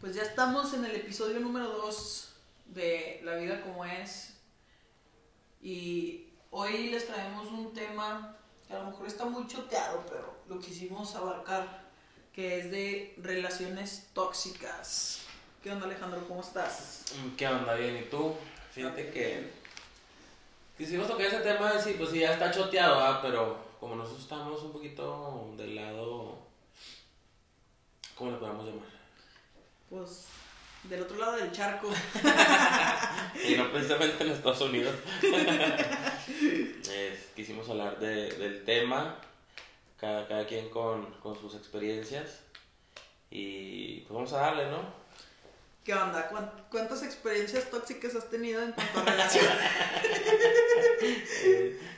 Pues ya estamos en el episodio número 2 de La vida como es. Y hoy les traemos un tema que a lo mejor está muy choteado, pero lo quisimos abarcar, que es de relaciones tóxicas. ¿Qué onda Alejandro? ¿Cómo estás? ¿Qué onda? Bien, ¿y tú? Fíjate que quisimos tocar ese tema, sí, pues sí, ya está choteado, ¿verdad? pero como nosotros estamos un poquito del lado, ¿cómo le podemos llamar? Pues del otro lado del charco. y no precisamente en Estados Unidos. Es- quisimos hablar de, del tema, cada, cada quien con, con sus experiencias. Y pues vamos a darle, ¿no? ¿Qué onda? ¿Cuán- ¿Cuántas experiencias tóxicas has tenido en cuanto a relaciones?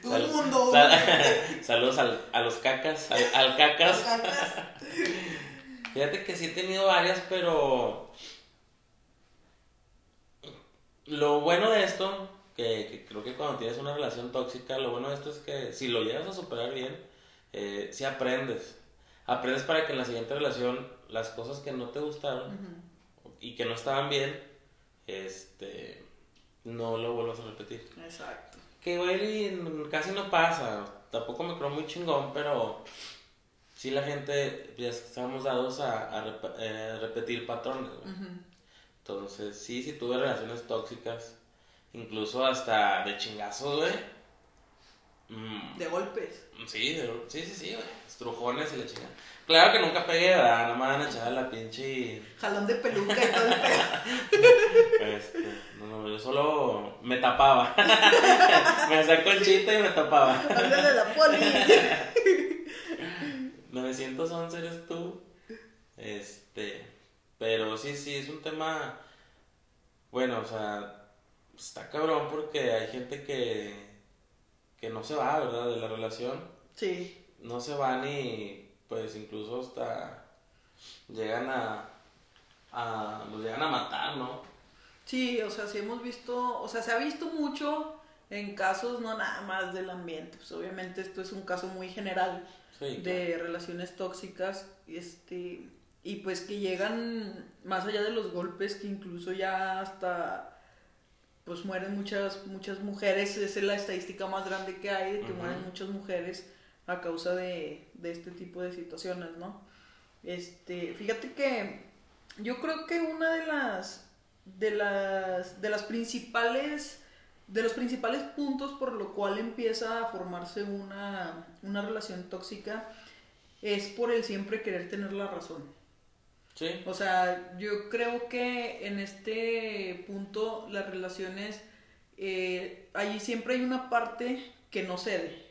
Todo el Sal- mundo. sal- saludos al- a los cacas, al, al cacas. Fíjate que sí he tenido varias, pero lo bueno de esto, que, que creo que cuando tienes una relación tóxica, lo bueno de esto es que si lo llegas a superar bien, eh, sí aprendes. Aprendes para que en la siguiente relación las cosas que no te gustaron y que no estaban bien, este, no lo vuelvas a repetir. Exacto. Que igual casi no pasa, tampoco me creo muy chingón, pero sí la gente ya estamos dados a, a rep- eh, repetir patrones, güey. Entonces, sí, sí tuve relaciones tóxicas, incluso hasta de chingazos, güey. Mm, De golpes. sí, de- sí, sí, sí, güey. Estrujones y la chingada. Claro que nunca pegué, ¿verdad? No me van a echar la pinche... Jalón de peluca y todo el pedo. Este, no, no, yo solo me tapaba. me hacía conchita y me tapaba. Háblale a la poli. 911 eres tú. Este, pero sí, sí, es un tema, bueno, o sea, está cabrón porque hay gente que, que no se va, ¿verdad? De la relación. Sí. No se van y, pues, incluso hasta llegan a, a, los llegan a matar, ¿no? Sí, o sea, sí hemos visto, o sea, se ha visto mucho en casos, no nada más del ambiente, pues obviamente esto es un caso muy general Sí, de relaciones tóxicas, este, y pues que llegan más allá de los golpes, que incluso ya hasta, pues mueren muchas, muchas mujeres, esa es la estadística más grande que hay, de que mueren muchas mujeres a causa de, de este tipo de situaciones, ¿no? Este, fíjate que yo creo que una de las de las de las principales de los principales puntos por lo cual empieza a formarse una, una relación tóxica es por el siempre querer tener la razón. Sí, O sea, yo creo que en este punto las relaciones, eh, allí siempre hay una parte que no cede.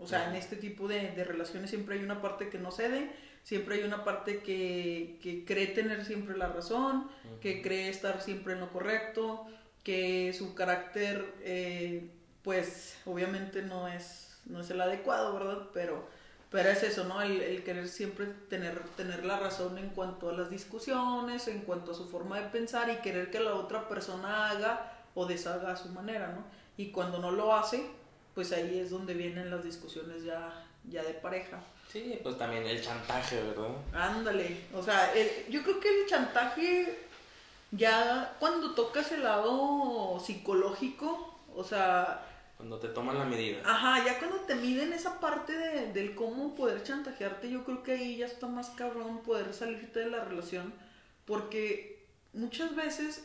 O sea, en este tipo de, de relaciones siempre hay una parte que no cede, siempre hay una parte que, que cree tener siempre la razón, que cree estar siempre en lo correcto, que su carácter, eh, pues obviamente no es, no es el adecuado, ¿verdad? Pero, pero es eso, ¿no? El, el querer siempre tener, tener la razón en cuanto a las discusiones, en cuanto a su forma de pensar y querer que la otra persona haga o deshaga a su manera, ¿no? Y cuando no lo hace, pues ahí es donde vienen las discusiones ya, ya de pareja. sí, pues también el chantaje, ¿verdad? Ándale, o sea, el- yo creo que el chantaje ya cuando tocas el lado psicológico, o sea, Cuando te toman la medida. ajá, ya cuando te miden esa parte de, del cómo poder chantajearte, yo creo que ahí ya está más cabrón poder salirte de la relación, porque muchas veces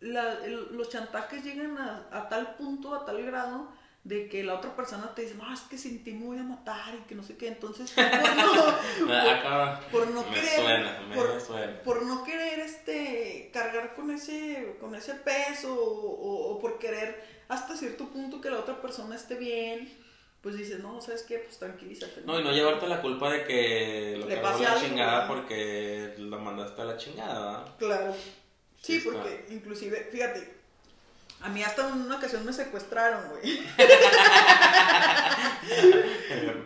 la- el- los chantajes llegan a, a tal punto, a tal grado, de que la otra persona te dice, no, es que sin ti me voy a matar y que no sé qué, entonces por no, Acá por no me querer suena, me por, suena. por no querer este cargar con ese con ese peso o, o por querer hasta cierto punto que la otra persona esté bien pues dices no sabes qué pues tranquilízate No, y no llevarte la culpa de que lo Le cargó pase la algo, chingada ¿verdad? porque la mandaste a la chingada, ¿verdad? claro sí porque inclusive fíjate A mí hasta en una ocasión me secuestraron, güey.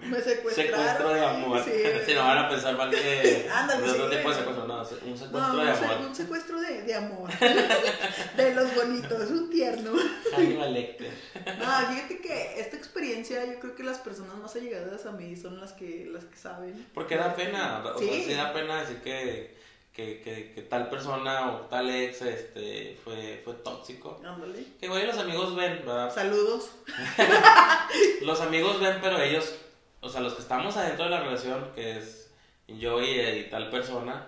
me secuestraron. Secuestro de amor. Sí, si no van a pensar mal que. Ándale, sí, tipo de güey. secuestro, no, un secuestro No, de amor. un secuestro de, de amor. de los bonitos, un tierno. Hannibal Lecter. No, fíjate que esta experiencia, yo creo que las personas más allegadas a mí son las que, las que saben. Porque da pena, o sea, Sí. sí da pena decir que, que, que, que tal persona o tal ex este, fue, fue tóxico. Ándale. Que güey, los amigos ven, ¿verdad? Saludos. Los amigos ven, pero ellos, o sea, los que estamos adentro de la relación, que es yo y, y tal persona,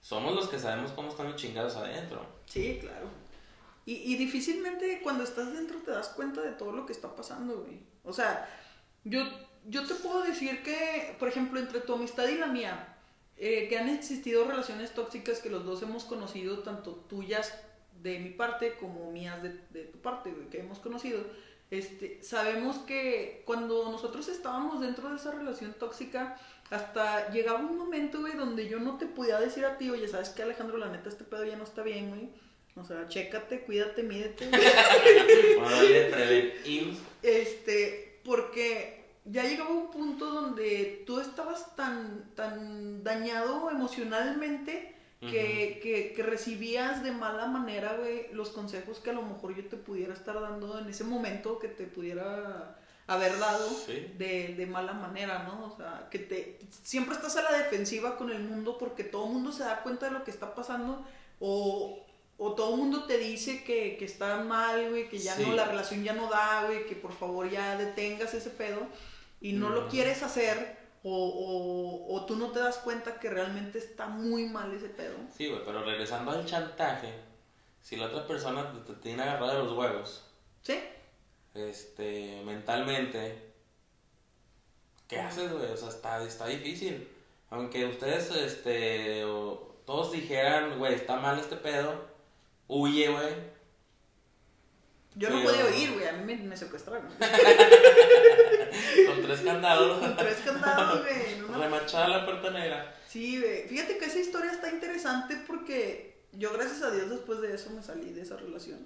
somos los que sabemos cómo están los chingados adentro. Sí, claro. Y, y difícilmente cuando estás dentro te das cuenta de todo lo que está pasando, güey. O sea, yo, yo te puedo decir que, por ejemplo, entre tu amistad y la mía, eh, que han existido relaciones tóxicas que los dos hemos conocido, tanto tuyas de mi parte como mías de, de tu parte, que hemos conocido. Este, sabemos que cuando nosotros estábamos dentro de esa relación tóxica, hasta llegaba un momento, güey, donde yo no te podía decir a ti, oye, ¿sabes qué, Alejandro? La neta, este pedo ya no está bien, güey. O sea, chécate, cuídate, mídete. Este, porque ya llegaba un punto donde tú estabas tan, tan dañado emocionalmente que, que, que recibías de mala manera, güey, los consejos que a lo mejor yo te pudiera estar dando en ese momento, que te pudiera haber dado Sí. de, de mala manera, ¿no? O sea, que te siempre estás a la defensiva con el mundo porque todo el mundo se da cuenta de lo que está pasando o, o todo el mundo te dice que, que está mal, güey, que ya Sí. no, la relación ya no da, güey, que por favor ya detengas ese pedo y no lo Mm. quieres hacer o, o, o tú no te das cuenta que realmente está muy mal ese pedo. Sí, güey, pero regresando al chantaje, si la otra persona te, te tiene agarrada de los huevos, ¿Sí? este, mentalmente, ¿qué haces, güey? O sea, está, está difícil. Aunque ustedes, este, o todos dijeran, güey, está mal este pedo, huye, güey. Yo no podía oír, güey, a mí me, me secuestraron. Con tres candados, Con tres candados, güey. una remachada la puerta negra. Sí, güey. Fíjate que esa historia está interesante porque yo, gracias a Dios, después de eso me salí de esa relación.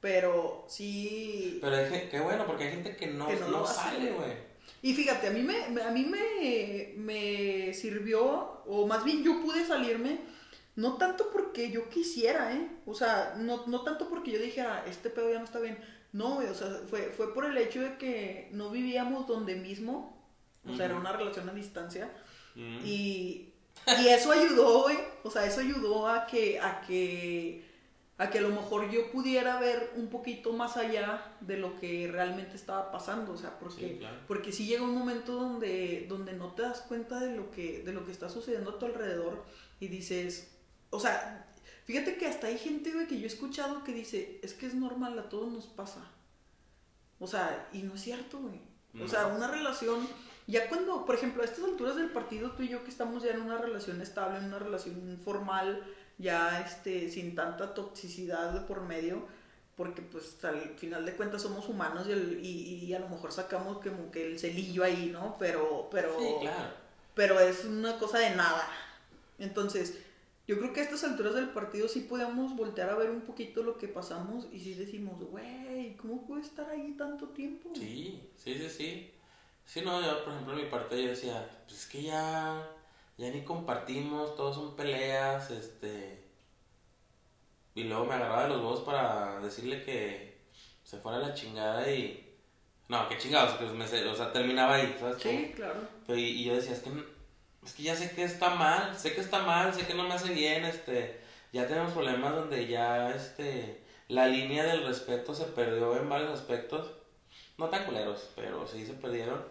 Pero sí. Pero hay gen- qué bueno, porque hay gente que no, Que no no, sale, güey. Y fíjate, a mí, me, me- a mí me, me sirvió, o más bien yo pude salirme, no tanto porque yo quisiera, ¿eh? O sea, no, no tanto porque yo dijera, este pedo ya no está bien. No, o sea, fue, fue por el hecho de que no vivíamos donde mismo. O sea, era una relación a distancia. Y, y eso ayudó, güey. O sea, eso ayudó a que, a que, a que a lo mejor yo pudiera ver un poquito más allá de lo que realmente estaba pasando. O sea, porque, Sí, claro. porque sí llega un momento donde, donde no te das cuenta de lo que, de lo que está sucediendo a tu alrededor y dices, o sea, fíjate que hasta hay gente, güey, que yo he escuchado que dice, es que es normal, a todos nos pasa. O sea, y no es cierto, güey. O No. sea, una relación, ya cuando, por ejemplo, a estas alturas del partido, tú y yo que estamos ya en una relación estable, en una relación formal, ya este, sin tanta toxicidad de por medio, porque pues al final de cuentas somos humanos y, el- y, y a lo mejor sacamos como que el celillo ahí, ¿no? Pero, pero, Sí, claro. pero es una cosa de nada. Entonces, yo creo que a estas alturas del partido sí podemos voltear a ver un poquito lo que pasamos y sí decimos, güey, ¿cómo puede estar ahí tanto tiempo? Sí, sí, sí, sí. Sí, no, yo, por ejemplo, en mi parte yo decía, pues es que ya, ya ni compartimos, todos son peleas, este... Y luego me agarraba de los huevos para decirle que se fuera a la chingada y... No, que chingados, que me, o sea, terminaba ahí, ¿sabes? cómo? Sí, claro. Pero, y, y yo decía, es que, es que ya sé que está mal, sé que está mal, sé que no me hace bien, este, ya tenemos problemas donde ya, este, la línea del respeto se perdió en varios aspectos, no tan culeros, pero sí se perdieron,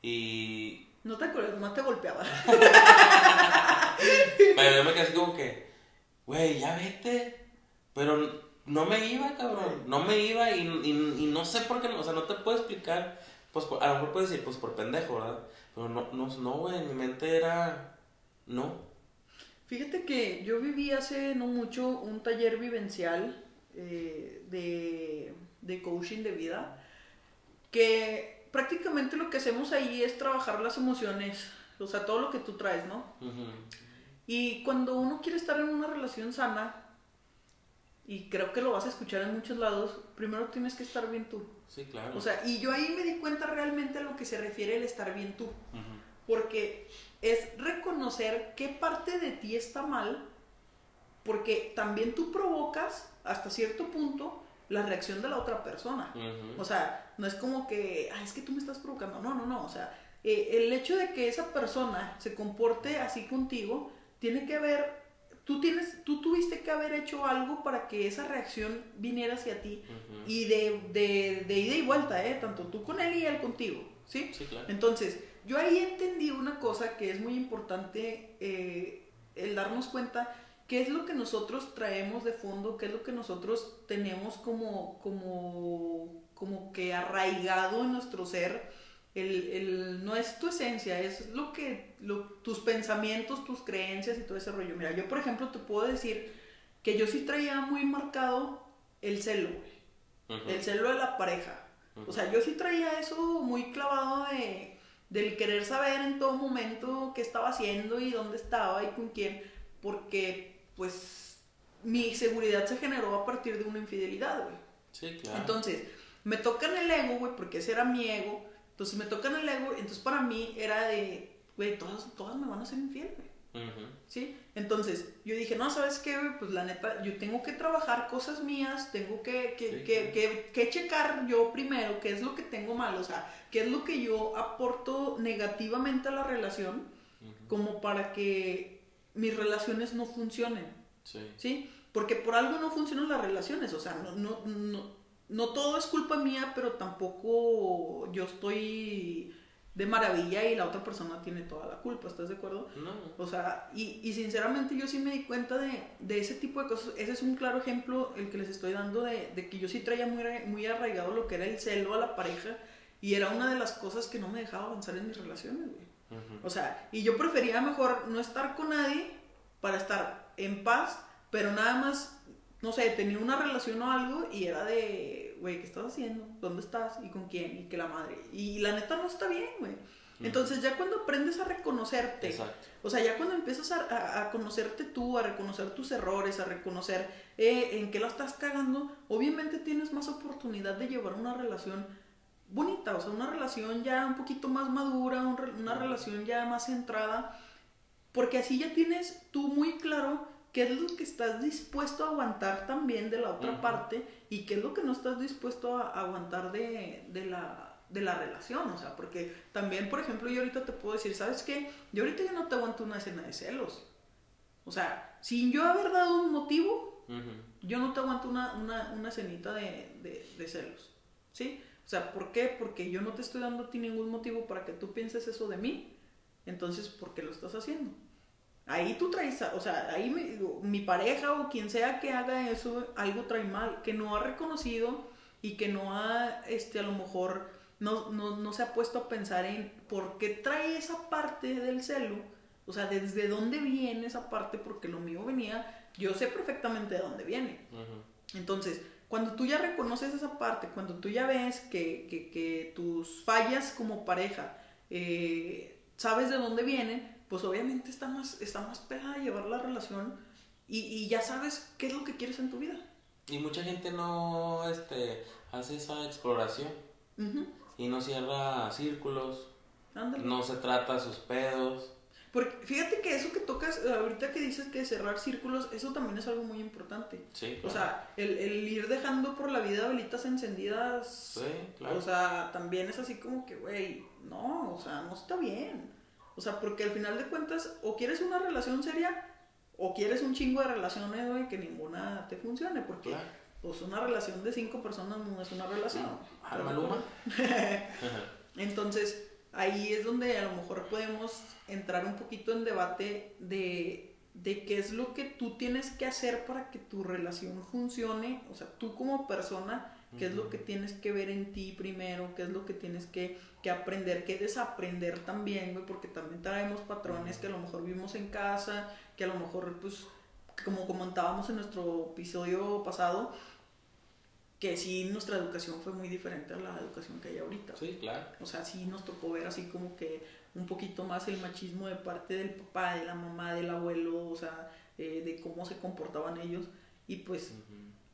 y, No te acuerdas, nomás te golpeaba. pero yo me quedé así como que, güey, ya vete, pero no me iba, cabrón, no me iba y, y, y no sé por qué, no, o sea, no te puedo explicar, pues a lo mejor puedes decir, pues por pendejo, ¿verdad? Pero no, no, no, güey, mi mente era, no. Fíjate que yo viví hace no mucho un taller vivencial eh, de, de coaching de vida, que prácticamente lo que hacemos ahí es trabajar las emociones, o sea, todo lo que tú traes, ¿no? Ujú. Y cuando uno quiere estar en una relación sana y creo que lo vas a escuchar en muchos lados, primero tienes que estar bien tú. Sí, claro. O sea, y yo ahí me di cuenta realmente a lo que se refiere el estar bien tú. Porque es reconocer qué parte de ti está mal, porque también tú provocas hasta cierto punto la reacción de la otra persona. O sea, no es como que, Ay, es que tú me estás provocando. No, no, no. O sea, eh, el hecho de que esa persona se comporte así contigo tiene que ver tú tienes, tú tuviste que haber hecho algo para que esa reacción viniera hacia ti y de, de, de, ida y vuelta, ¿eh? Tanto tú con él y él contigo, ¿sí? Sí, claro. Entonces, yo ahí entendí una cosa que es muy importante, eh, el darnos cuenta qué es lo que nosotros traemos de fondo, qué es lo que nosotros tenemos como, como, como que arraigado en nuestro ser el, el, no es tu esencia, es lo que, tus pensamientos, tus creencias y todo ese rollo. Mira, yo por ejemplo te puedo decir que yo sí traía muy marcado el celo, güey. El celo de la pareja. O sea, yo sí traía eso muy clavado de, del querer saber en todo momento qué estaba haciendo y dónde estaba y con quién, porque pues mi seguridad se generó a partir de una infidelidad, güey. Sí, claro. Entonces, me toca en el ego, güey, porque ese era mi ego entonces me tocan el ego, entonces para mí era de, güey, todas, todas me van a ser infiel, güey. ¿Sí? Entonces yo dije, no, ¿sabes qué, güey? Pues la neta, yo tengo que trabajar cosas mías, tengo que, que, que, que, checar yo primero qué es lo que tengo mal, o sea, qué es lo que yo aporto negativamente a la relación, como para que mis relaciones no funcionen. Sí. ¿Sí? Porque por algo no funcionan las relaciones, o sea, no, no, no no todo es culpa mía, pero tampoco yo estoy de maravilla y la otra persona tiene toda la culpa, ¿estás de acuerdo? No. O sea, y, y sinceramente yo sí me di cuenta de, de, ese tipo de cosas. Ese es un claro ejemplo el que les estoy dando de, de, que yo sí traía muy, muy arraigado lo que era el celo a la pareja y era una de las cosas que no me dejaba avanzar en mis relaciones, güey. O sea, y yo prefería mejor no estar con nadie para estar en paz, pero nada más no sé, tenía una relación o algo y era de, güey, ¿qué estás haciendo? ¿Dónde estás? ¿Y con quién? ¿Y que la madre? Y la neta no está bien, güey. Entonces ya cuando aprendes a reconocerte, o sea, ya cuando empiezas a, a, conocerte tú, a reconocer tus errores, a reconocer eh, en qué lo estás cagando, obviamente tienes más oportunidad de llevar una relación bonita, o sea, una relación ya un poquito más madura, una relación ya más centrada, porque así ya tienes tú muy claro qué es lo que estás dispuesto a aguantar también de la otra parte y qué es lo que no estás dispuesto a aguantar de, de, la, de la relación. O sea, porque también, por ejemplo, yo ahorita te puedo decir, ¿sabes qué? Yo ahorita ya no te aguanto una escena de celos. O sea, sin yo haber dado un motivo, yo no te aguanto una, una, una escenita de, de, de celos. ¿Sí? O sea, ¿por qué? Porque yo no te estoy dando a ti ningún motivo para que tú pienses eso de mí. Entonces, ¿por qué lo estás haciendo? Ahí tú traes, o sea, ahí mi pareja o quien sea que haga eso, algo trae mal, que no ha reconocido y que no ha, este, a lo mejor, no, no, no se ha puesto a pensar en por qué trae esa parte del celo, o sea, desde dónde viene esa parte, porque lo mío venía, yo sé perfectamente de dónde viene. Entonces, cuando tú ya reconoces esa parte, cuando tú ya ves que, que, que tus fallas como pareja, eh, sabes de dónde vienen, pues obviamente está más, está más pegada a llevar la relación y, y, ya sabes qué es lo que quieres en tu vida. Y mucha gente no este, hace esa exploración y no cierra círculos, no se trata sus pedos. Porque fíjate que eso que tocas, ahorita que dices que cerrar círculos, eso también es algo muy importante. Sí, O sea, el, el, ir dejando por la vida velitas encendidas. Sí, claro. O sea, también es así como que, güey, no, o sea, no está bien. O sea, porque al final de cuentas, o quieres una relación seria, o quieres un chingo de relaciones, güey, que ninguna te funcione, porque pues una relación de cinco personas no es una relación. Maluma. Entonces, ahí es donde a lo mejor podemos entrar un poquito en debate de, de qué es lo que tú tienes que hacer para que tu relación funcione, o sea, tú como persona, qué es lo que tienes que ver en ti primero, qué es lo que tienes que, que aprender, que desaprender también, güey, porque también traemos patrones que a lo mejor vimos en casa, que a lo mejor, pues, como comentábamos en nuestro episodio pasado, que sí nuestra educación fue muy diferente a la educación que hay ahorita. Sí, claro. O sea, sí nos tocó ver así como que un poquito más el machismo de parte del papá, de la mamá, del abuelo, o sea, eh, de cómo se comportaban ellos. Y pues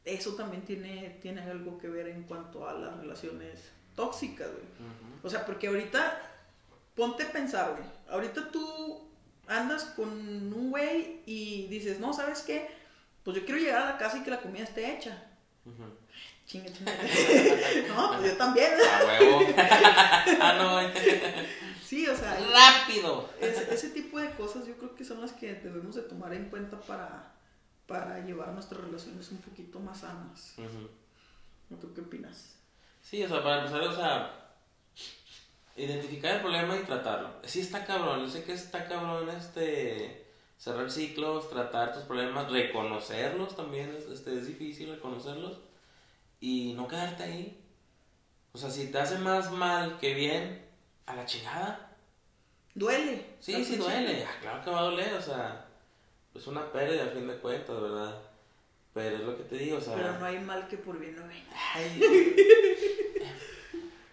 eso también tiene, tiene algo que ver en cuanto a las relaciones tóxicas, güey. O sea, porque ahorita, ponte a pensar, güey. Ahorita tú andas con un güey y dices, no, ¿sabes qué? Pues yo quiero llegar a la casa y que la comida esté hecha. Ujú. Chinga, chinga. no, pues yo también. A huevo. ah, no. Sí, o sea, Rápido. ese, ese tipo de cosas yo creo que son las que debemos de tomar en cuenta para, para llevar nuestras relaciones un poquito más sanas. Ujú. ¿O ¿Tú qué opinas? Sí, o sea, para empezar, o sea, identificar el problema y tratarlo. Sí está cabrón, yo sé que está cabrón este cerrar ciclos, tratar tus problemas, reconocerlos también, es, este, es difícil reconocerlos y no quedarte ahí. O sea, si te hace más mal que bien, a la chingada. Duele. Sí, sí duele, ah, claro que va a doler, o sea, es una pérdida a fin de cuentas, ¿verdad? Pero es lo que te digo, o sea... Pero no hay mal que por bien no venga. Ay,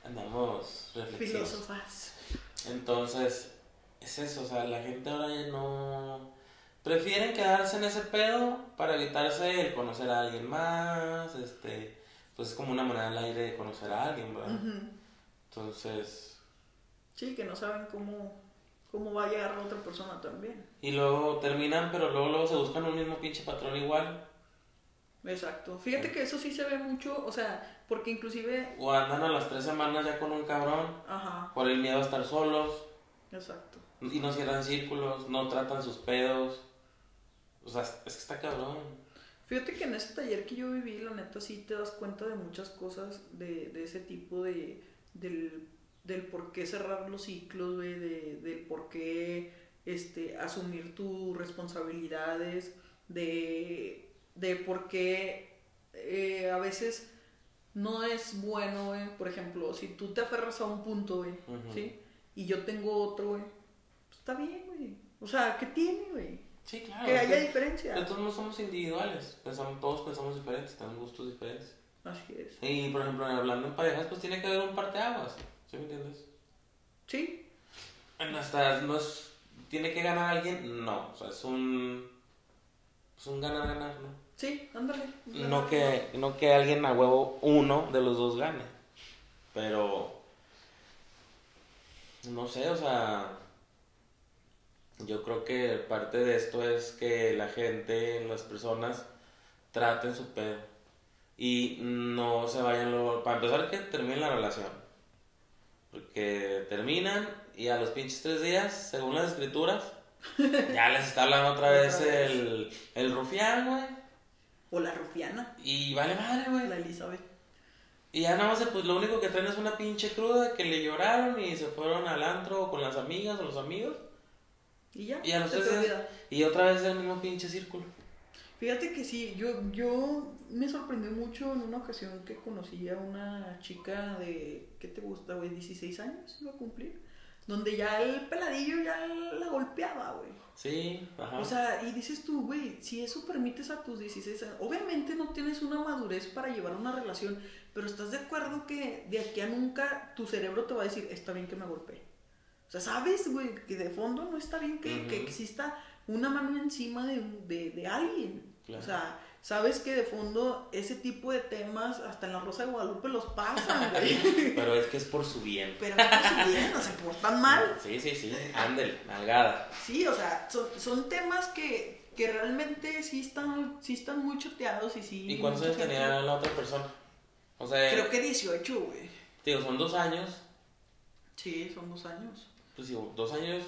andamos reflexivos. Filósofas. Entonces, es eso, o sea, la gente ahora ya no... Prefieren quedarse en ese pedo para evitarse el conocer a alguien más, este... Pues es como una manera al aire de conocer a alguien, ¿verdad? Entonces... Sí, que no saben cómo, cómo va a llegar la otra persona también. Y luego terminan, pero luego, luego se buscan un mismo pinche patrón igual. Exacto. Fíjate que eso sí se ve mucho, o sea, porque inclusive... O andan a las tres semanas ya con un cabrón Ajá, por el miedo a estar solos. exacto. Y no cierran círculos, no tratan sus pedos. O sea, es que está cabrón. Fíjate que en ese taller que yo viví, la neta sí te das cuenta de muchas cosas de, de ese tipo de, del, del por qué cerrar los ciclos, güey, de, del por qué este, asumir tus responsabilidades, de, de por qué eh, a veces no es bueno, güey, por ejemplo, si tú te aferras a un punto, güey. ¿sí? Y yo tengo otro, güey, pues está bien, güey. O sea, ¿qué tiene, güey? Sí, claro. que haya diferencia. todos no somos individuales. Pensamos, todos pensamos diferentes, tenemos gustos diferentes. Así es. Y por ejemplo, hablando en parejas, pues tiene que haber un parteaguas. ¿Sí me entiendes? Sí, En hasta no es. ¿Tiene que ganar alguien? No. O sea, es un. Es un ganar-ganar, ¿no? sí, ándale. No que, no que alguien a huevo uno de los dos gane. Pero. No sé, o sea. Yo creo que parte de esto es que la gente, las personas, traten su pedo. Y no se vayan luego. Para empezar, que terminen la relación. Porque terminan y a los pinches tres días, según las escrituras, ya les está hablando otra vez el, el rufián, güey. O la rufiana, Y vale madre, güey. la Elizabeth. Y ya nada más, pues lo único que traen es una pinche cruda que le lloraron y se fueron al antro con las amigas o los amigos. Y ya, Y a los tres días-. Y otra vez el mismo pinche círculo. Fíjate que sí, yo, yo me sorprendió mucho en una ocasión que conocí a una chica de, ¿qué te gusta, güey? 16 años iba a cumplir. Donde ya el peladillo ya la golpeaba, güey. Sí, ajá. O sea, y dices tú, güey, si eso permites a tus 16 años, obviamente no tienes una madurez para llevar una relación, pero estás de acuerdo que de aquí a nunca tu cerebro te va a decir, está bien que me golpee. O sea, sabes, güey, que de fondo no está bien que, que exista una mano encima de, de, de alguien. Claro. O sea, sabes que de fondo ese tipo de temas hasta en la Rosa de Guadalupe los pasan, güey. Pero es que es por su bien. pero no se bien, no se portan mal. Sí, sí, sí. Ándel, nalgada. Sí, o sea, son, son temas que, que realmente sí están, sí están muy choteados y sí. ¿Y cuántos años tenía la otra persona? O sea, Creo que 18, güey. digo, son dos años. Sí, son dos años. Pues digo, dos años.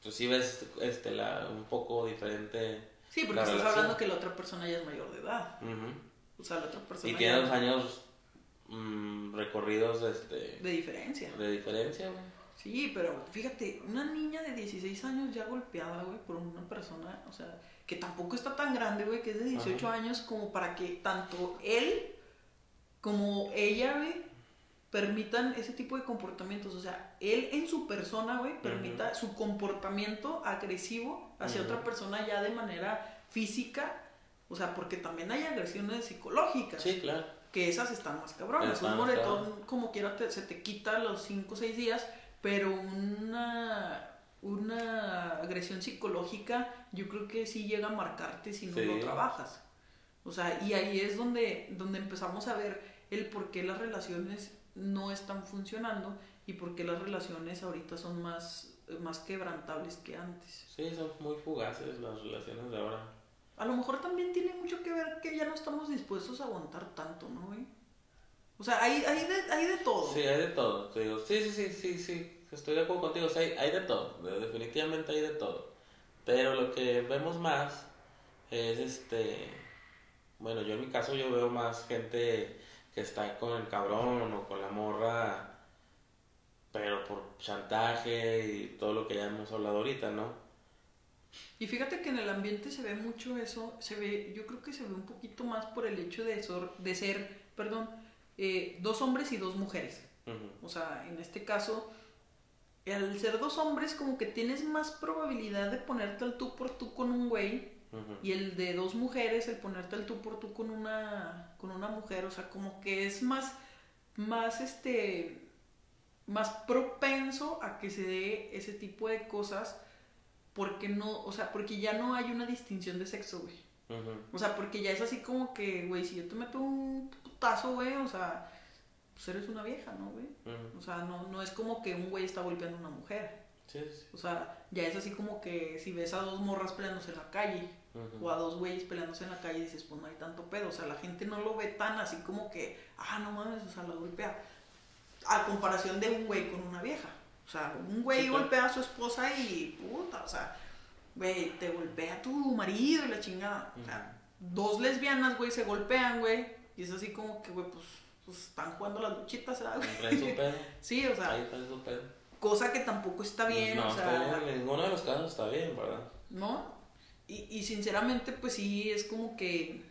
Pues sí ves este, la, un poco diferente. Sí, porque estás relación. hablando que la otra persona ya es mayor de edad. O sea, la otra persona. Y tiene ya- dos años mm, recorridos este, De diferencia. de diferencia, güey. Sí, pero fíjate, una niña de 16 años ya golpeada, güey, por una persona, o sea, que tampoco está tan grande, güey, que es de 18 años, como para que tanto él como ella, güey, permitan ese tipo de comportamientos. O sea, él en su persona, güey, permita su comportamiento agresivo hacia otra persona ya de manera física. O sea, porque también hay agresiones psicológicas Sí, claro. que esas están más cabronas. Un moretón, como quiera, te- se te quita los 5 o 6 días, pero una, una agresión psicológica, yo creo que sí llega a marcarte si no Sí. lo trabajas. O sea, y ahí es donde, donde empezamos a ver el por qué las relaciones no están funcionando y por qué las relaciones ahorita son más, más quebrantables que antes. Sí, son muy fugaces las relaciones de ahora. A lo mejor también tiene mucho que ver que ya no estamos dispuestos a aguantar tanto, ¿no, güey? O sea, hay, hay, de, hay de todo. Sí, hay de todo. Te digo, sí, sí, sí, sí, sí. Estoy de acuerdo contigo. O sea, hay, hay de todo. Definitivamente hay de todo. Pero lo que vemos más es este. Bueno, yo en mi caso yo veo más gente que está con el cabrón o con la morra, pero por chantaje y todo lo que ya hemos hablado ahorita, ¿no? Y fíjate que en el ambiente se ve mucho eso, se ve, yo creo que se ve un poquito más por el hecho de, de ser, perdón, eh, dos hombres y dos mujeres. O sea, en este caso, al ser dos hombres, como que tienes más probabilidad de ponerte al tú por tú con un güey. Y el de dos mujeres, el ponerte al tú por tú con una, con una mujer. O sea, como que es más, más este, más propenso a que se dé ese tipo de cosas. Porque no, o sea, porque ya no hay una distinción de sexo, güey. O sea, porque ya es así como que, güey, si yo te meto un putazo, güey, o sea, pues eres una vieja, ¿no, güey? O sea, no, no es como que un güey está golpeando a una mujer. Sí, sí. O sea, ya es así como que si ves a dos morras peleándose en la calle o a dos güeyes peleándose en la calle dices, pues no hay tanto pedo. O sea, la gente no lo ve tan así como que, ah, no mames, o sea, la golpea. A comparación de un güey con una vieja. O sea, un güey golpea a su esposa y puta, o sea, güey, te golpea a tu marido y la chingada. O sea, dos lesbianas, güey, se golpean, güey. Y es así como que, güey, pues pues están jugando las luchitas, ¿sabes? sí, o sea. Ahí su pedo. Cosa que tampoco está bien, no, o sea. en ninguno de los casos está bien, ¿verdad? No. Y, y sinceramente, pues sí, es como que.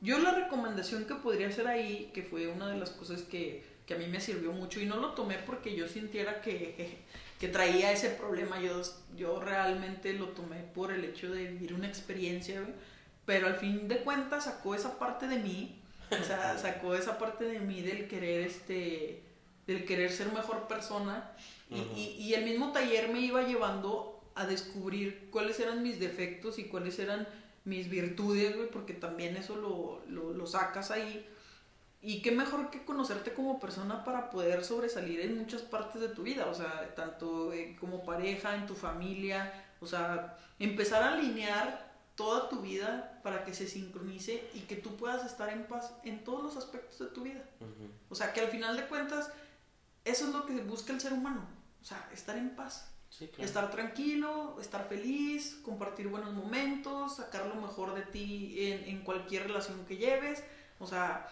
Yo la recomendación que podría hacer ahí, que fue una de las cosas que, que a mí me sirvió mucho, y no lo tomé porque yo sintiera que, que traía ese problema, yo, yo realmente lo tomé por el hecho de vivir una experiencia, pero al fin de cuentas sacó esa parte de mí o sea, sacó esa parte de mí del querer, este, del querer ser mejor persona. y, y, el mismo taller me iba llevando a descubrir cuáles eran mis defectos y cuáles eran mis virtudes, güey, porque también eso lo, lo, lo sacas ahí. Y qué mejor que conocerte como persona para poder sobresalir en muchas partes de tu vida, o sea, tanto eh, como pareja, en tu familia, o sea, empezar a alinear toda tu vida para que se sincronice y que tú puedas estar en paz en todos los aspectos de tu vida. O sea, que al final de cuentas, eso es lo que busca el ser humano. O sea, estar en paz. Estar tranquilo, estar feliz, compartir buenos momentos, sacar lo mejor de ti en, cualquier relación que lleves. O sea,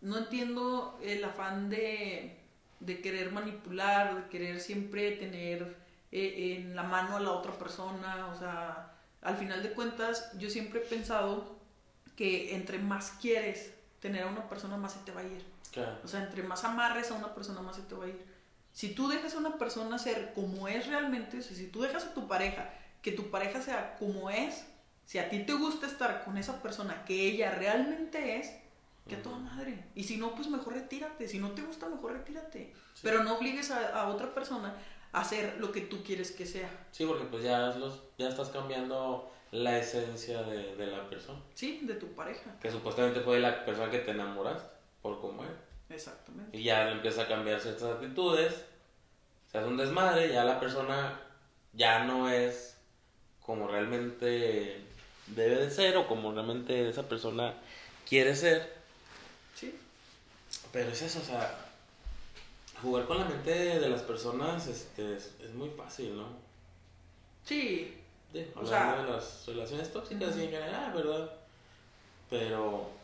no entiendo el afán de, de querer manipular, de querer siempre tener eh, en la mano a la otra persona. O sea, al final de cuentas, yo siempre he pensado que entre más quieres tener a una persona, más se te va a ir. O sea, entre más amarres a una persona, más se te va a ir. Si tú dejas a una persona ser como es realmente, o sea, si tú dejas a tu pareja, que tu pareja sea como es, si a ti te gusta estar con esa persona que ella realmente es, que a toda madre. Y si no, pues mejor retírate. Si no te gusta, mejor retírate. Pero no obligues a, a, otra persona hacer lo que tú quieres que sea. Sí, porque pues ya, los, ya estás cambiando la esencia de, de, la persona. Sí, de tu pareja. Que supuestamente fue la persona que te enamoraste, por cómo es. Exactamente. Y ya empieza a cambiar ciertas actitudes, se hace un desmadre, ya la persona ya no es como realmente debe de ser o como realmente esa persona quiere ser. Sí. Pero es eso, o sea, jugar con la mente de, las personas este, es, muy fácil, ¿no? Sí. sí o sea, de las relaciones tóxicas en general, ¿verdad? Pero...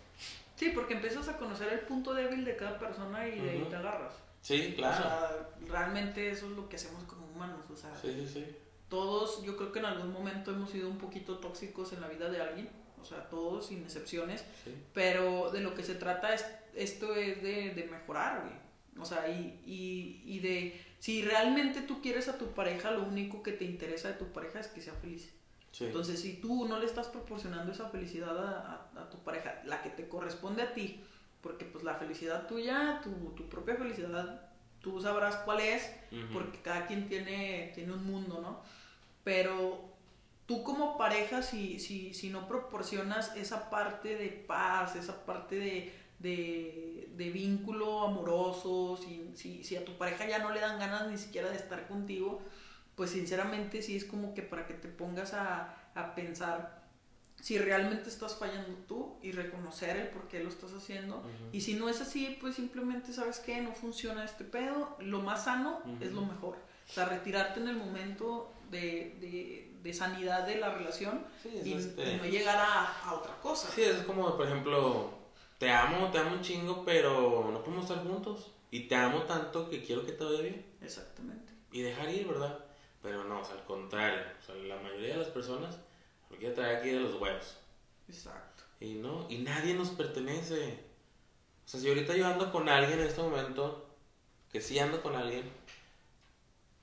Sí, porque empiezas a conocer el punto débil de cada persona y de ahí te agarras. Sí, claro. O sea, realmente eso es lo que hacemos como humanos, o sea... Sí, sí, sí. Todos, yo creo que en algún momento hemos sido un poquito tóxicos en la vida de alguien, o sea, todos sin excepciones, sí. pero de lo que se trata es, esto es de, de mejorar, güey. O sea, y, y, y, de si realmente tú quieres a tu pareja, lo único que te interesa de tu pareja es que sea feliz. Entonces, si tú no le estás proporcionando esa felicidad a, a, tu pareja, la que te corresponde a ti, porque pues la felicidad tuya, tu, tu propia felicidad, tú sabrás cuál es, porque cada quien tiene, tiene un mundo, ¿no? Pero tú como pareja, si, si, si no proporcionas esa parte de paz, esa parte de, de, de vínculo amoroso, si, si, si a tu pareja ya no le dan ganas ni siquiera de estar contigo, pues sinceramente sí es como que para que te pongas a, a pensar si realmente estás fallando tú y reconocer el por qué lo estás haciendo. Y si no es así, pues simplemente sabes que no funciona este pedo. Lo más sano es lo mejor. O sea, retirarte en el momento de, de, de sanidad de la relación y, este y no llegar a, a otra cosa. Sí, es como, por ejemplo, te amo, te amo un chingo, pero no podemos estar juntos. Y te amo tanto que quiero que te vaya bien. Exactamente. Y dejar ir, ¿verdad? Pero no, o sea, al contrario. O sea, la mayoría de las personas lo quiere traer aquí de los huevos. Exacto. Y no, y nadie nos pertenece. O sea, si ahorita yo ando con alguien en este momento, que sí ando con alguien,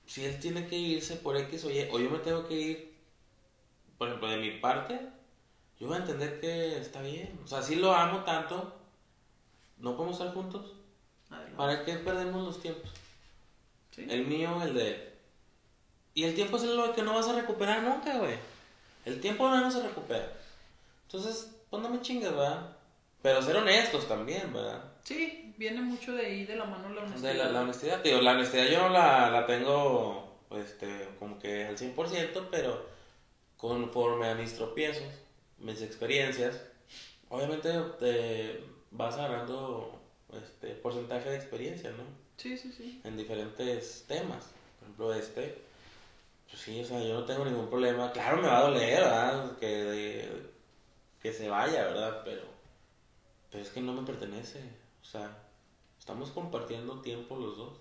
si él tiene que irse por X o Y, o yo me tengo que ir, por ejemplo, de mi parte, yo voy a entender que está bien. O sea, si lo amo tanto, no podemos estar juntos. Adelante. ¿Para qué perdemos los tiempos? Sí. El mío, el de él. Y el tiempo es lo que no vas a recuperar nunca, güey. El tiempo no se recupera. Entonces, pues no me chingues, ¿verdad? Pero ser honestos también, ¿verdad? Sí, viene mucho de ahí de la mano la honestidad. De la, la honestidad, digo, la honestidad yo no la, la tengo, este, como que al 100%, pero conforme a mis tropiezos, mis experiencias, obviamente te vas agarrando, este, porcentaje de experiencia, ¿no? Sí, sí, sí. en diferentes temas. Por ejemplo, este, pues sí, o sea, yo no tengo ningún problema. Claro, me va a doler, ¿verdad? Que, que se vaya, ¿verdad? Pero, pero es que no me pertenece. O sea, estamos compartiendo tiempo los dos.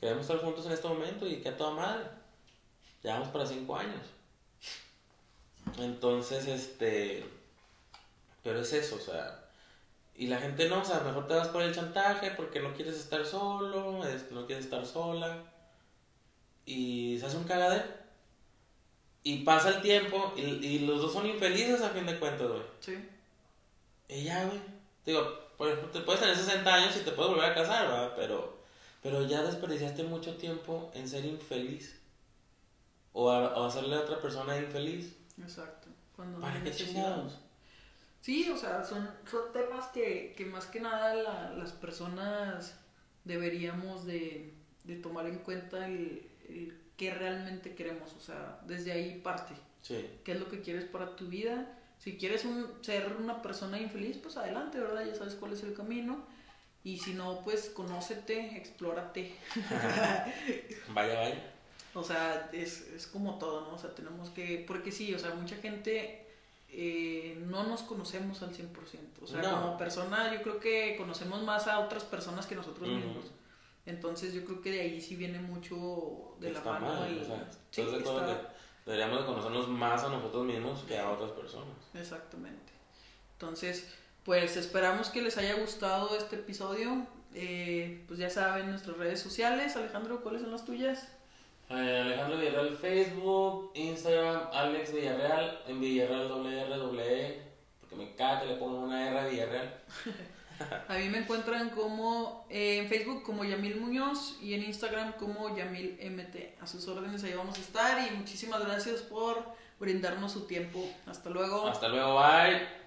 Queremos estar juntos en este momento y que a toda madre. Llevamos para cinco años. Entonces, este, pero es eso, o sea, y la gente no, o sea, mejor te vas por el chantaje porque no quieres estar solo, este, no quieres estar sola. Y se hace un cagadero. Y pasa el tiempo y, y los dos son infelices a fin de cuentas, güey. Sí. Y ya, güey. Digo, por ejemplo, te puedes tener 60 años y te puedes volver a casar, ¿verdad? Pero, pero ya desperdiciaste mucho tiempo en ser infeliz. O, a, o hacerle a otra persona infeliz. Exacto. Cuando ¿Para qué chingados? Sí, o sea, son, son temas que, que más que nada la- las personas deberíamos de, de tomar en cuenta el, el qué realmente queremos, o sea, desde ahí parte, Sí. qué es lo que quieres para tu vida. Si quieres un, ser una persona infeliz, pues adelante, ¿verdad? Ya sabes cuál es el camino. Y si no, pues conócete, explórate. Vaya, vaya. O sea, es, es como todo, ¿no? O sea, tenemos que... Porque sí, o sea, mucha gente eh, no nos conocemos al 100%. O sea, No. como persona yo creo que conocemos más a otras personas que nosotros mismos. Entonces yo creo que de ahí sí viene mucho de la Está mano. mal, el- o sea, sí, ¿estás de acuerdo está- que deberíamos de conocernos más a nosotros mismos que a otras personas? Exactamente. Entonces, pues esperamos que les haya gustado este episodio. Eh, pues ya saben, nuestras redes sociales. Alejandro, ¿cuáles son las tuyas? Eh, Alejandro Villarreal, Facebook, Instagram, Alex Villarreal, en Villarreal doble E, porque me caga que le pongan una R a Villarreal. A mí me encuentran como eh, en Facebook como Yamil Muñoz y en Instagram como Yamil MT. A sus órdenes ahí vamos a estar y muchísimas gracias por brindarnos su tiempo. Hasta luego. Hasta luego, bye.